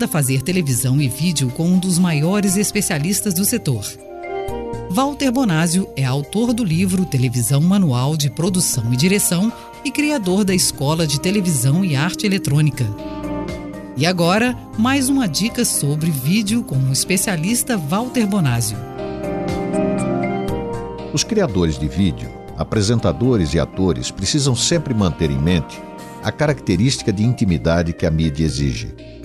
Aprenda a fazer televisão e vídeo com um dos maiores especialistas do setor. Walter Bonásio é autor do livro Televisão Manual de Produção e Direção e criador da Escola de Televisão e Arte Eletrônica. E agora, mais uma dica sobre vídeo com o especialista Walter Bonásio. Os criadores de vídeo, apresentadores e atores precisam sempre manter em mente a característica de intimidade que a mídia exige.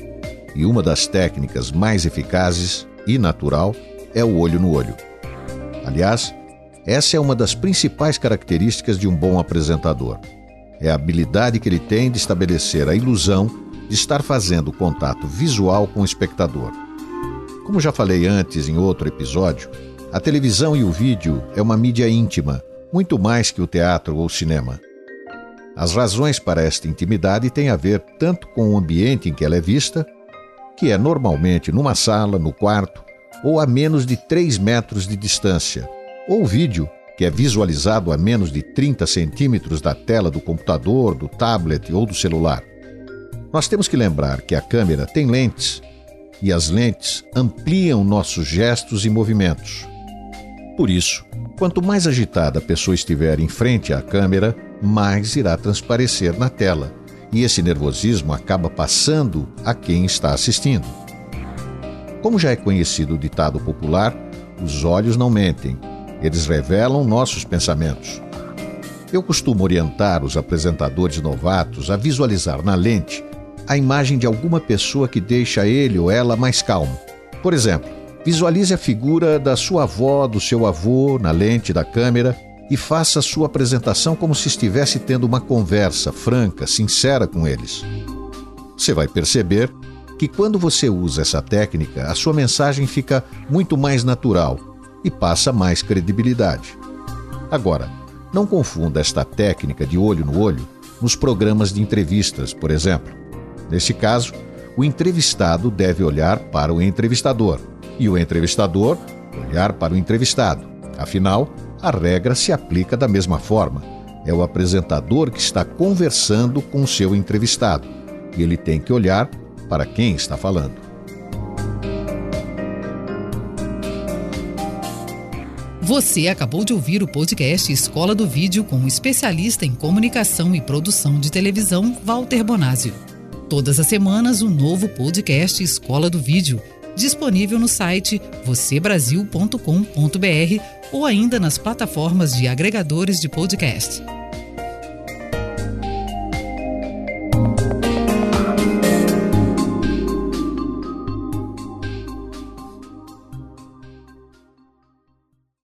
E uma das técnicas mais eficazes e natural é o olho no olho. Aliás, essa é uma das principais características de um bom apresentador. É a habilidade que ele tem de estabelecer a ilusão de estar fazendo contato visual com o espectador. Como já falei antes em outro episódio, a televisão e o vídeo é uma mídia íntima, muito mais que o teatro ou o cinema. As razões para esta intimidade têm a ver tanto com o ambiente em que ela é vista, que é normalmente numa sala, no quarto, ou a menos de 3 metros de distância, ou vídeo, que é visualizado a menos de 30 centímetros da tela do computador, do tablet ou do celular. Nós temos que lembrar que a câmera tem lentes e as lentes ampliam nossos gestos e movimentos. Por isso, quanto mais agitada a pessoa estiver em frente à câmera, mais irá transparecer na tela, e esse nervosismo acaba passando a quem está assistindo. Como já é conhecido o ditado popular, os olhos não mentem, eles revelam nossos pensamentos. Eu costumo orientar os apresentadores novatos a visualizar na lente a imagem de alguma pessoa que deixa ele ou ela mais calmo. Por exemplo, visualize a figura da sua avó, do seu avô na lente da câmera e faça sua apresentação como se estivesse tendo uma conversa franca, sincera com eles. Você vai perceber que quando você usa essa técnica, a sua mensagem fica muito mais natural e passa mais credibilidade. Agora, não confunda esta técnica de olho no olho nos programas de entrevistas, por exemplo. Nesse caso, o entrevistado deve olhar para o entrevistador e o entrevistador olhar para o entrevistado. Afinal, a regra se aplica da mesma forma. É o apresentador que está conversando com o seu entrevistado e ele tem que olhar para quem está falando. Você acabou de ouvir o podcast Escola do Vídeo com o especialista em comunicação e produção de televisão, Walter Bonásio. Todas as semanas, um novo podcast Escola do Vídeo, disponível no site vocêbrasil.com.br ou ainda nas plataformas de agregadores de podcast.